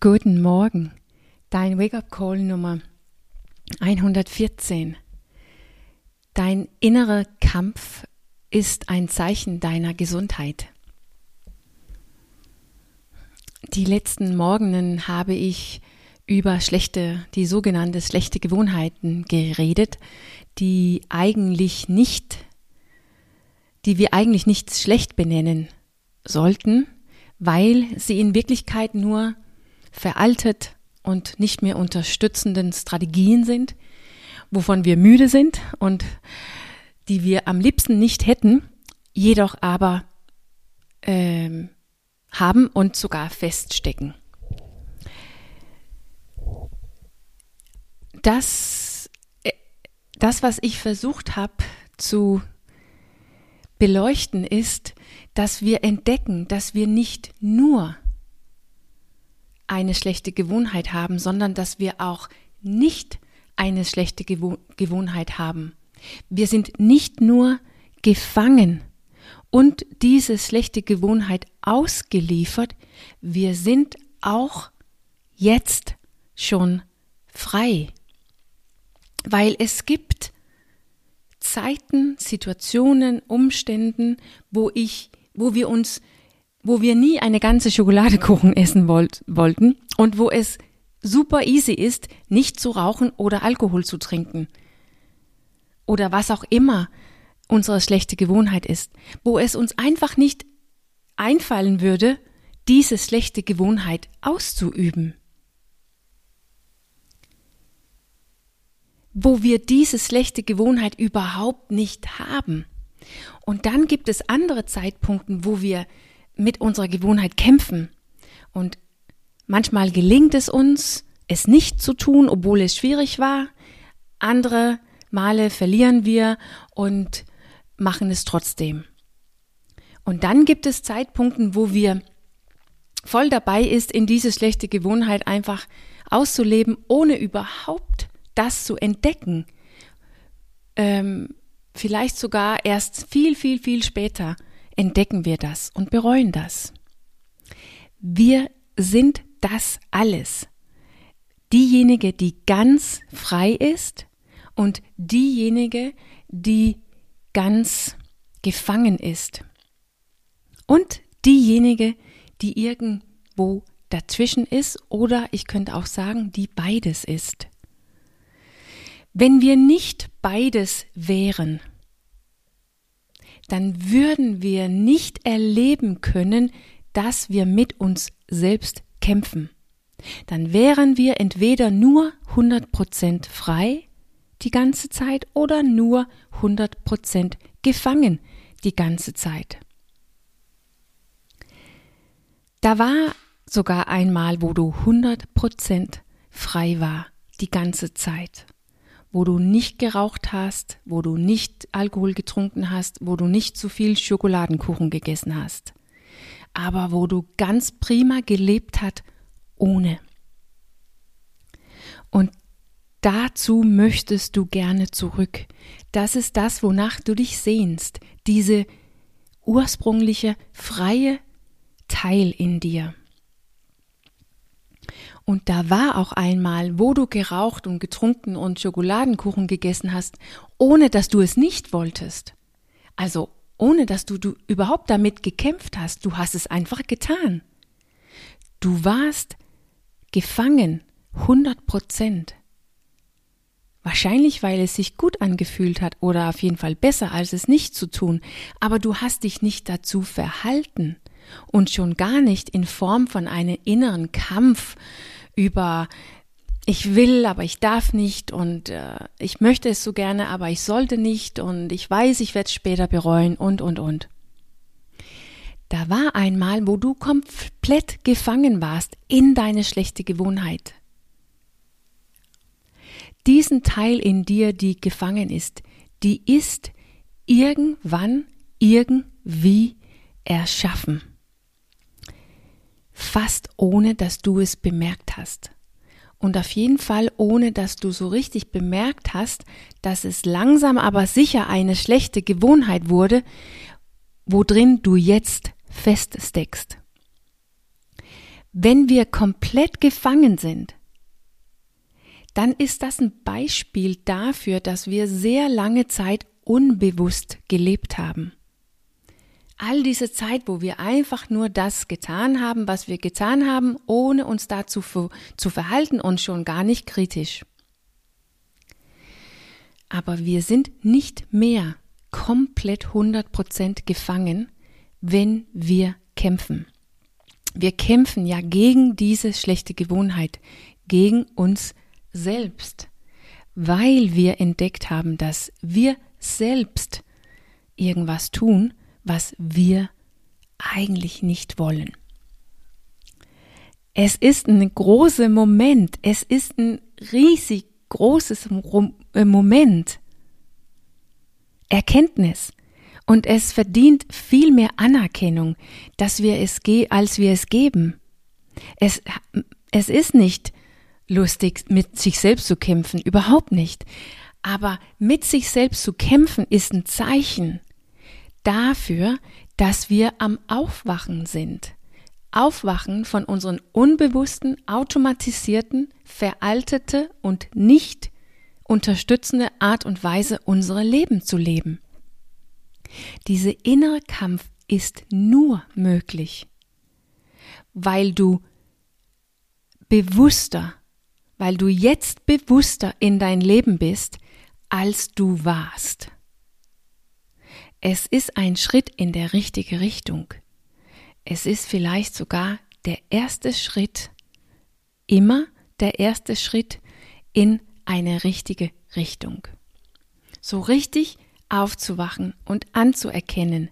Guten Morgen, dein Wake-up-Call Nummer 114. Dein innerer Kampf ist ein Zeichen deiner Gesundheit. Die letzten Morgenen habe ich über schlechte, die sogenannte schlechte Gewohnheiten geredet, die eigentlich nicht, die wir eigentlich nicht schlecht benennen sollten, weil sie in Wirklichkeit nur veraltet und nicht mehr unterstützenden Strategien sind, wovon wir müde sind und die wir am liebsten nicht hätten, jedoch aber ähm, haben und sogar feststecken. Das, äh, das was ich versucht habe zu beleuchten, ist, dass wir entdecken, dass wir nicht nur eine schlechte Gewohnheit haben, sondern dass wir auch nicht eine schlechte Gewohnheit haben. Wir sind nicht nur gefangen und diese schlechte Gewohnheit ausgeliefert, wir sind auch jetzt schon frei. Weil es gibt Zeiten, Situationen, Umständen, wo ich, wo wir uns wo wir nie eine ganze Schokoladekuchen essen wollt, wollten und wo es super easy ist, nicht zu rauchen oder Alkohol zu trinken. Oder was auch immer unsere schlechte Gewohnheit ist, wo es uns einfach nicht einfallen würde, diese schlechte Gewohnheit auszuüben. Wo wir diese schlechte Gewohnheit überhaupt nicht haben. Und dann gibt es andere Zeitpunkte, wo wir mit unserer Gewohnheit kämpfen. Und manchmal gelingt es uns, es nicht zu tun, obwohl es schwierig war. Andere Male verlieren wir und machen es trotzdem. Und dann gibt es Zeitpunkte, wo wir voll dabei ist, in diese schlechte Gewohnheit einfach auszuleben, ohne überhaupt das zu entdecken. Ähm, vielleicht sogar erst viel, viel, viel später entdecken wir das und bereuen das. Wir sind das alles. Diejenige, die ganz frei ist und diejenige, die ganz gefangen ist. Und diejenige, die irgendwo dazwischen ist oder ich könnte auch sagen, die beides ist. Wenn wir nicht beides wären, dann würden wir nicht erleben können, dass wir mit uns selbst kämpfen. Dann wären wir entweder nur 100% frei die ganze Zeit oder nur 100% gefangen die ganze Zeit. Da war sogar einmal, wo du 100% frei war die ganze Zeit wo du nicht geraucht hast, wo du nicht Alkohol getrunken hast, wo du nicht zu viel Schokoladenkuchen gegessen hast, aber wo du ganz prima gelebt hast ohne. Und dazu möchtest du gerne zurück. Das ist das, wonach du dich sehnst, diese ursprüngliche freie Teil in dir. Und da war auch einmal, wo du geraucht und getrunken und Schokoladenkuchen gegessen hast, ohne dass du es nicht wolltest. Also ohne dass du, du überhaupt damit gekämpft hast, du hast es einfach getan. Du warst gefangen, 100 Prozent. Wahrscheinlich, weil es sich gut angefühlt hat oder auf jeden Fall besser, als es nicht zu tun, aber du hast dich nicht dazu verhalten und schon gar nicht in Form von einem inneren Kampf über ich will, aber ich darf nicht und äh, ich möchte es so gerne, aber ich sollte nicht und ich weiß, ich werde es später bereuen und, und, und. Da war einmal, wo du komplett gefangen warst in deine schlechte Gewohnheit. Diesen Teil in dir, die gefangen ist, die ist irgendwann irgendwie erschaffen fast ohne dass du es bemerkt hast. Und auf jeden Fall ohne dass du so richtig bemerkt hast, dass es langsam aber sicher eine schlechte Gewohnheit wurde, wo drin du jetzt feststeckst. Wenn wir komplett gefangen sind, dann ist das ein Beispiel dafür, dass wir sehr lange Zeit unbewusst gelebt haben. All diese Zeit, wo wir einfach nur das getan haben, was wir getan haben, ohne uns dazu zu verhalten und schon gar nicht kritisch. Aber wir sind nicht mehr komplett 100% gefangen, wenn wir kämpfen. Wir kämpfen ja gegen diese schlechte Gewohnheit, gegen uns selbst, weil wir entdeckt haben, dass wir selbst irgendwas tun, was wir eigentlich nicht wollen. Es ist ein großer Moment, es ist ein riesig großes äh, Moment. Erkenntnis. Und es verdient viel mehr Anerkennung, dass wir es als wir es geben. Es, es ist nicht lustig, mit sich selbst zu kämpfen, überhaupt nicht. Aber mit sich selbst zu kämpfen ist ein Zeichen dafür, dass wir am Aufwachen sind. Aufwachen von unseren unbewussten, automatisierten, veraltete und nicht unterstützende Art und Weise, unsere Leben zu leben. Diese innere Kampf ist nur möglich, weil du bewusster weil du jetzt bewusster in dein Leben bist, als du warst. Es ist ein Schritt in der richtige Richtung. Es ist vielleicht sogar der erste Schritt, immer der erste Schritt in eine richtige Richtung. So richtig aufzuwachen und anzuerkennen,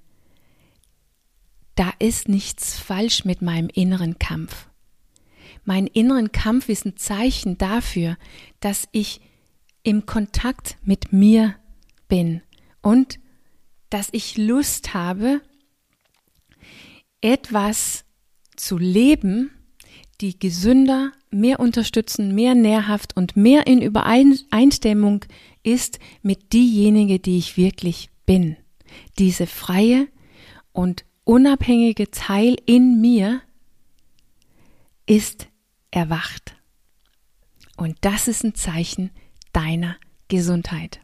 da ist nichts falsch mit meinem inneren Kampf. Mein inneren Kampf ist ein Zeichen dafür, dass ich im Kontakt mit mir bin und dass ich Lust habe, etwas zu leben, die gesünder, mehr unterstützen, mehr nährhaft und mehr in Übereinstimmung ist mit diejenige, die ich wirklich bin. Diese freie und unabhängige Teil in mir ist erwacht. Und das ist ein Zeichen deiner Gesundheit.